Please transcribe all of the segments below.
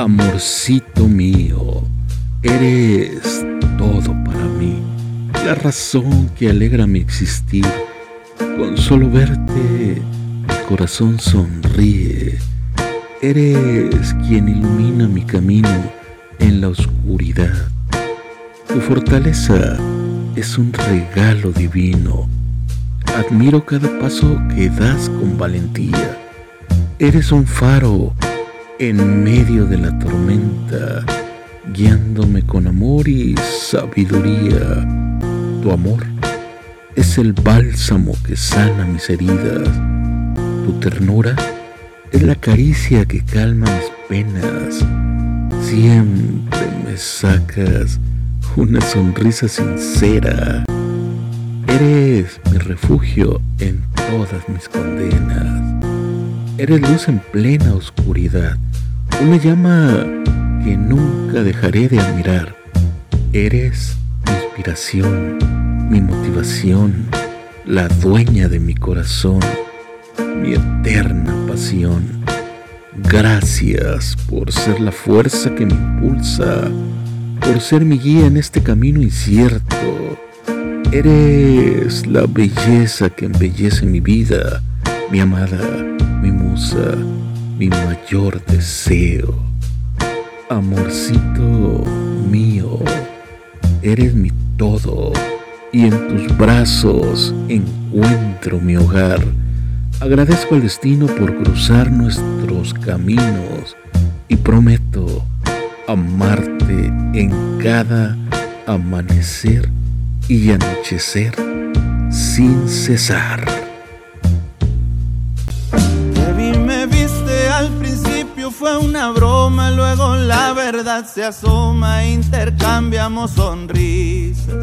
Amorcito mío, eres todo para mí, la razón que alegra mi existir. Con solo verte, mi corazón sonríe. Eres quien ilumina mi camino en la oscuridad. Tu fortaleza es un regalo divino. Admiro cada paso que das con valentía. Eres un faro en medio de la tormenta, guiándome con amor y sabiduría. Tu amor es el bálsamo que sana mis heridas. Tu ternura es la caricia que calma mis penas. Siempre me sacas una sonrisa sincera. Eres mi refugio en todas mis condenas. Eres luz en plena oscuridad una llama que nunca dejaré de admirar. Eres mi inspiración, mi motivación, la dueña de mi corazón, mi eterna pasión. Gracias por ser la fuerza que me impulsa, por ser mi guía en este camino incierto. Eres la belleza que embellece mi vida, mi amada, mi musa mi mayor deseo. Amorcito mío, eres mi todo y en tus brazos encuentro mi hogar. Agradezco al destino por cruzar nuestros caminos y prometo amarte en cada amanecer y anochecer sin cesar. Fue una broma, luego la verdad se asoma, intercambiamos sonrisas.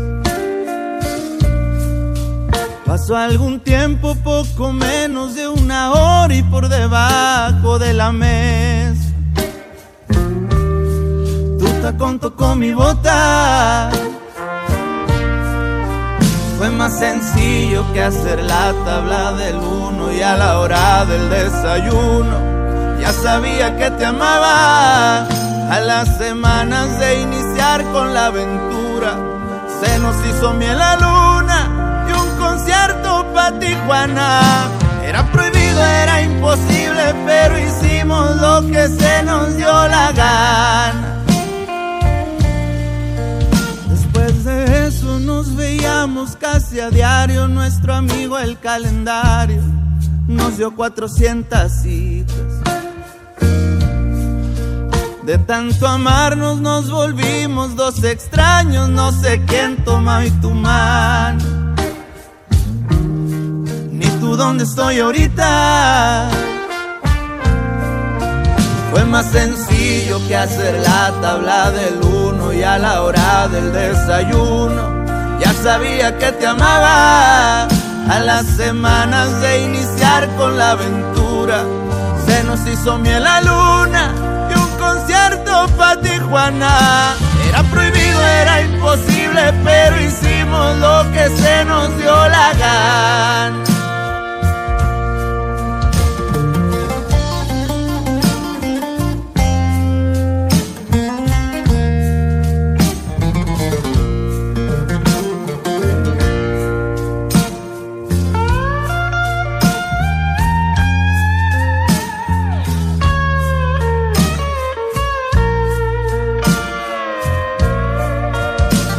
Pasó algún tiempo, poco menos de una hora y por debajo de la mesa. Tu tacón tocó mi bota. Fue más sencillo que hacer la tabla del uno y a la hora del desayuno ya sabía que te amaba. A las semanas de iniciar con la aventura, se nos hizo miel la luna y un concierto para Tijuana. Era prohibido, era imposible, pero hicimos lo que se nos dio la gana. Después de eso nos veíamos casi a diario, nuestro amigo el calendario nos dio 400 citas. De tanto amarnos nos volvimos dos extraños, no sé quién toma hoy tu mano. Ni tú dónde estoy ahorita. Fue más sencillo que hacer la tabla del uno y a la hora del desayuno. Ya sabía que te amaba. A las semanas de iniciar con la aventura, se nos hizo miel la luna Era prohibido, era imposible, pero hicimos lo que se nos dio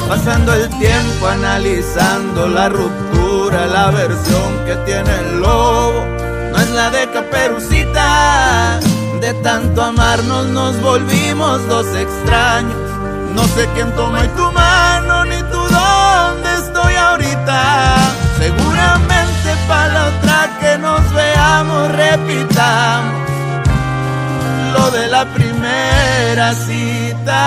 Pasando el tiempo analizando la ruptura, la versión que tiene el lobo, no es la de caperucita. De tanto amarnos nos volvimos dos extraños. No sé quién toma tu mano, ni tú dónde estoy ahorita. Seguramente para la otra que nos veamos repitamos lo de la primera cita.